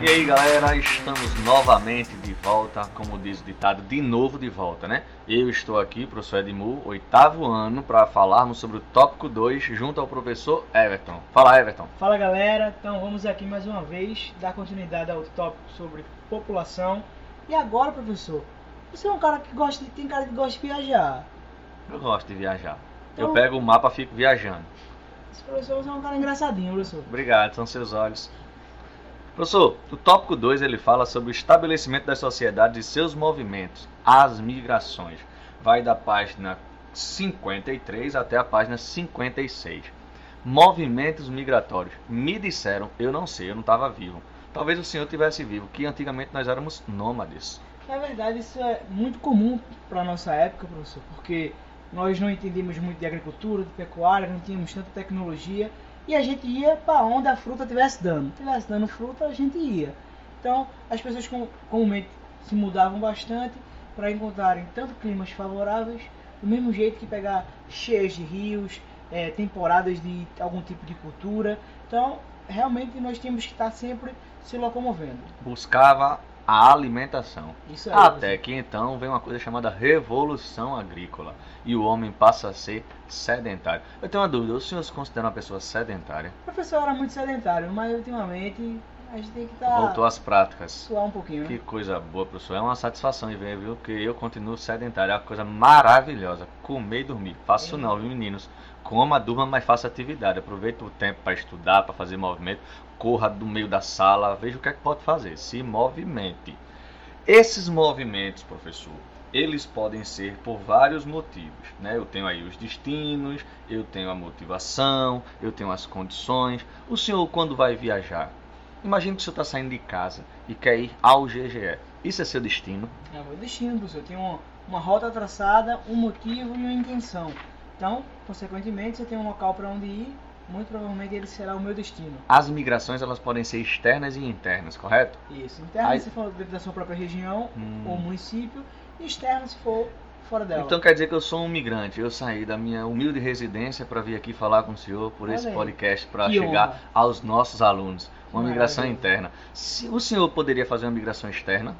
E aí galera, estamos novamente de volta, como diz o ditado, de novo de volta, né? Eu estou aqui, professor Edmu, oitavo ano, para falarmos sobre o tópico 2 junto ao professor Everton. Fala Everton. Fala galera, então vamos aqui mais uma vez dar continuidade ao tópico sobre população. E agora, professor, você é um cara que gosta de, tem cara que gosta de viajar. Eu gosto de viajar. Eu Então- pego o mapa e fico viajando. Esse professor você é um cara engraçadinho, professor. Obrigado, são seus olhos. Professor, o tópico 2 ele fala sobre o estabelecimento das sociedades e seus movimentos, as migrações. Vai da página 53 até a página 56. Movimentos migratórios. Me disseram, eu não sei, eu não estava vivo. Talvez o senhor tivesse vivo, que antigamente nós éramos nômades. Na verdade, isso é muito comum para nossa época, professor, porque nós não entendíamos muito de agricultura, de pecuária, não tínhamos tanta tecnologia e a gente ia para onde a fruta estivesse dando. Tivesse dando fruta, a gente ia. Então, as pessoas com- comumente se mudavam bastante para encontrarem tanto climas favoráveis, do mesmo jeito que pegar cheias de rios, eh, temporadas de algum tipo de cultura. Então, realmente nós tínhamos que estar sempre se locomovendo. Buscava a alimentação. Isso aí, Até que então vem uma coisa chamada revolução agrícola e o homem passa a ser sedentário. Eu tenho uma dúvida, o senhor se considera uma pessoa sedentária? Professor era muito sedentário, mas ultimamente a gente tem que estar Voltou às práticas. suar um pouquinho, né? Que coisa boa, professor. É uma satisfação de ver, viu? Que eu continuo sedentário. É uma coisa maravilhosa. Comer e dormir. Faço É. não, viu, meninos? Coma, durma, mas faça atividade. Aproveita o tempo para estudar, para fazer movimento. Corra do meio da sala, veja o que é que pode fazer. Se movimente. Esses movimentos, professor, eles podem ser por vários motivos, né? Eu tenho aí os destinos, eu tenho a motivação, eu tenho as condições. O senhor, quando vai viajar, imagine que o senhor está saindo de casa e quer ir ao GGE. Isso é seu destino? É o meu destino, professor. Eu tenho uma, uma rota traçada, um motivo e uma intenção. Então, consequentemente, se eu tenho um local para onde ir, muito provavelmente ele será o meu destino. As migrações elas podem ser externas e internas, correto? Isso. Interno, Aí- se for dentro da sua própria região Hum. ou município, e externo, se for fora dela. Então quer dizer que eu sou um migrante. Eu saí da minha humilde residência para vir aqui falar com o senhor por Olha esse aí. podcast para chegar honra. aos nossos alunos. Uma Maravilha. migração interna. Se o senhor poderia fazer uma migração externa?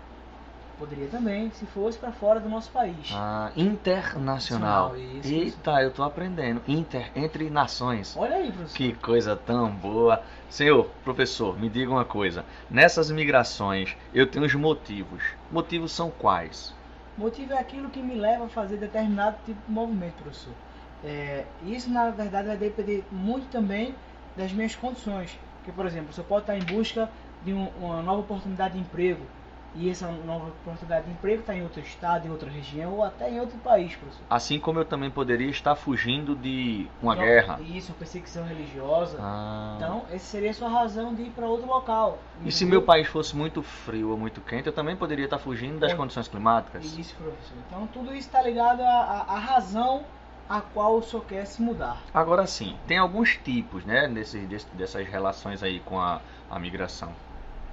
Poderia também, se fosse para fora do nosso país. Ah, internacional. Internacional, isso, Eita, eu tô aprendendo. Inter, entre nações. Olha aí, professor. Que coisa tão boa. Senhor, professor, me diga uma coisa. Nessas migrações, eu tenho os motivos. Motivos são quais? Motivo é aquilo que me leva a fazer determinado tipo de movimento, professor. É, isso, na verdade, vai depender muito também das minhas condições. Porque, por exemplo, você pode estar em busca de um- uma nova oportunidade de emprego e essa nova oportunidade de emprego está em outro estado, em outra região ou até em outro país, professor. Assim como eu também poderia estar fugindo de uma Então, guerra. Isso, uma perseguição religiosa. Ah. Então, essa seria a sua razão de ir para outro local. E se meu país fosse muito frio ou muito quente, eu também poderia estar fugindo das Pode. condições climáticas? Isso, professor. Então, tudo isso está ligado à, razão a qual o senhor quer se mudar. Agora sim, tem alguns tipos, né, desses, desse- dessas relações aí com a, a migração.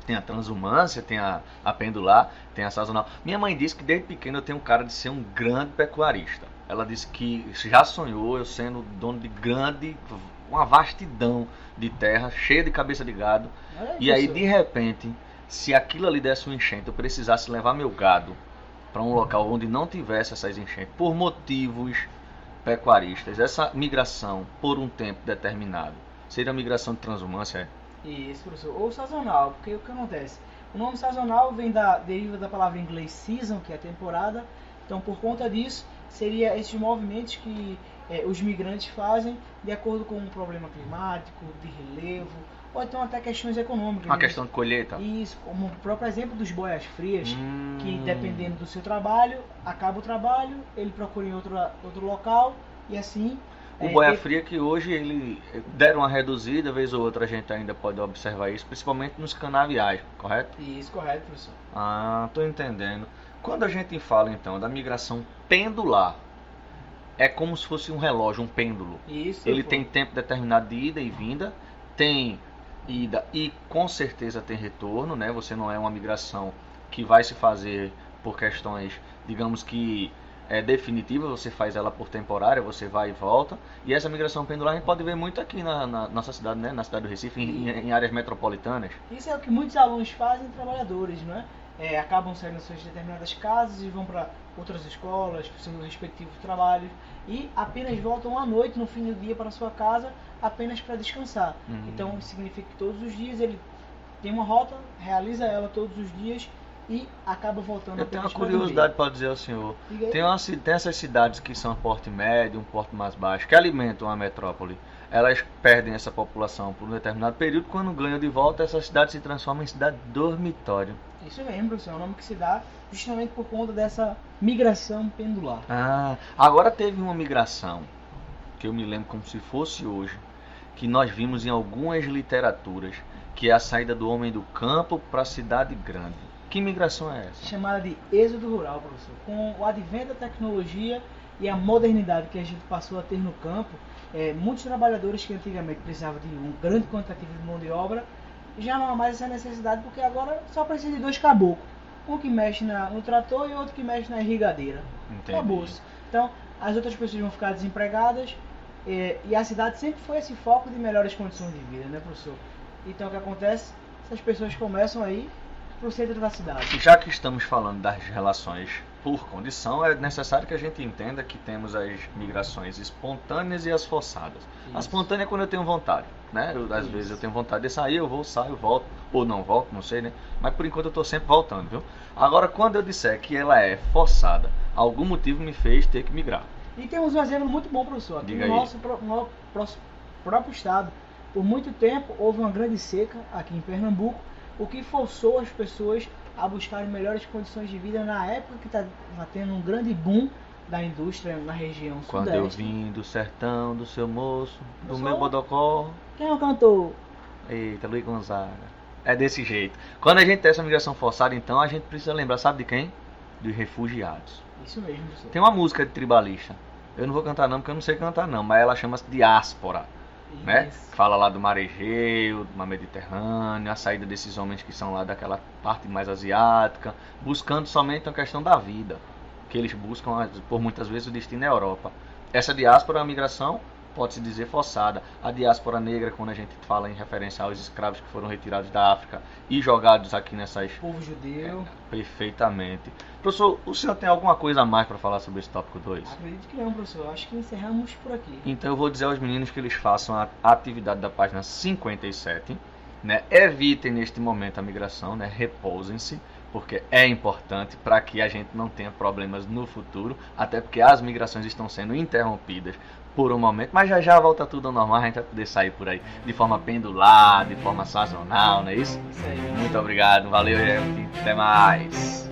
Tem a transumância, tem a, a pendular, tem a sazonal. Minha mãe disse que desde pequeno eu tenho cara de ser um grande pecuarista. Ela disse que já sonhou eu sendo dono de grande, uma vastidão de terra, cheia de cabeça de gado. E aí, de repente, se aquilo ali desse um enchente, eu precisasse levar meu gado para um local onde não tivesse essas enchentes, por motivos pecuaristas, essa migração por um tempo determinado, seria a migração de transumância? Isso, professor. Ou sazonal, porque o que acontece? O nome sazonal vem da deriva da palavra em inglês season, que é temporada. Então, por conta disso, seria esses movimentos que eh, os migrantes fazem de acordo com um problema climático, de relevo, ou então até questões econômicas. Uma né? questão de colheita? Isso, como o próprio exemplo dos boias frias, Hum. que dependendo do seu trabalho, acaba o trabalho, ele procura em outro, outro local e assim. O é, boia fria que hoje ele deram uma reduzida, vez ou outra a gente ainda pode observar isso, principalmente nos canaviais, correto? Isso, correto, professor. Ah, tô entendendo. Quando a gente fala então da migração pendular, é como se fosse um relógio, um pêndulo. Isso. Ele pô. tem tempo determinado de ida e vinda, tem ida e com certeza tem retorno, né? Você não é uma migração que vai se fazer por questões, digamos que é definitiva, você faz ela por temporária, você vai e volta. E essa migração pendular a gente pode ver muito aqui na, na nossa cidade, né? na cidade do Recife, em, em, áreas metropolitanas. Isso é o que muitos alunos fazem, trabalhadores, não é? é acabam saindo das suas determinadas casas e vão para outras escolas, seus respectivos trabalhos, e apenas voltam à noite, no fim do dia, para sua casa, apenas para descansar. Uhum. Então, significa que todos os dias ele tem uma rota, realiza ela todos os dias e acaba voltando Eu tenho uma curiosidade para dizer ao senhor. Tem, uma, tem essas cidades que são porte médio, um porte mais baixo, que alimentam a metrópole. Elas perdem essa população por um determinado período, quando ganham de volta, essa cidade se transforma em cidade dormitório. Isso mesmo, professor. É o nome que se dá justamente por conta dessa migração pendular. Ah, agora teve uma migração, que eu me lembro como se fosse hoje, que nós vimos em algumas literaturas, que é a saída do homem do campo para a cidade grande. Que migração é essa? Chamada de êxodo rural, professor. Com o advento da tecnologia e a modernidade que a gente passou a ter no campo, é, muitos trabalhadores que antigamente precisavam de um grande quantitativo de mão de obra, já não há mais essa necessidade, porque agora só precisa de dois caboclos. Um que mexe na, no trator e outro que mexe na irrigadeira. Acabou-se. Então, as outras pessoas vão ficar desempregadas é, e a cidade sempre foi esse foco de melhores condições de vida, né, professor? Então, o que acontece? Essas pessoas começam aí centro da cidade. Já que estamos falando das relações por condição, é necessário que a gente entenda que temos as migrações espontâneas e as forçadas. Isso. A espontânea é quando eu tenho vontade, né? Eu, às Isso. vezes eu tenho vontade de sair, eu vou, saio, volto, ou não volto, não sei, né? Mas por enquanto eu estou sempre voltando, viu? Agora, quando eu disser que ela é forçada, algum motivo me fez ter que migrar. E temos um exemplo muito bom, professor. Aqui Diga no nosso, pro, no, próprio estado, por muito tempo houve uma grande seca aqui em Pernambuco o que forçou as pessoas a buscarem melhores condições de vida na época que está tá tendo um grande boom da indústria na região Quando sudeste. eu vim do sertão, do seu moço, do meu bodocó. Quem é o cantor? Eita, Luiz Gonzaga. É desse jeito. Quando a gente tem essa migração forçada, então, a gente precisa lembrar, sabe de quem? Dos refugiados. Isso mesmo, professor. Tem uma música de tribalista. Eu não vou cantar não, porque eu não sei cantar não, mas ela chama-se Diáspora né? Fala lá do mar Egeu, do mar Mediterrâneo, a saída desses homens que são lá daquela parte mais asiática, buscando somente a questão da vida, que eles buscam por muitas vezes o destino é a Europa. Essa diáspora, a migração, pode-se dizer forçada. A diáspora negra, quando a gente fala em referência aos escravos que foram retirados da África e jogados aqui nessas. Povo judeu. É, perfeitamente. Professor, o senhor tem alguma coisa a mais para falar sobre esse tópico 2? Acredito que não, professor. Acho que encerramos por aqui. Então eu vou dizer aos meninos que eles façam a atividade da página 57. Né? Evitem neste momento a migração, né? repousem-se porque é importante para que a gente não tenha problemas no futuro, até porque as migrações estão sendo interrompidas por um momento, mas já já volta tudo ao normal, a gente vai poder sair por aí de forma pendular, de forma sazonal, não é isso? Isso aí. Muito obrigado, valeu, gente. Até mais.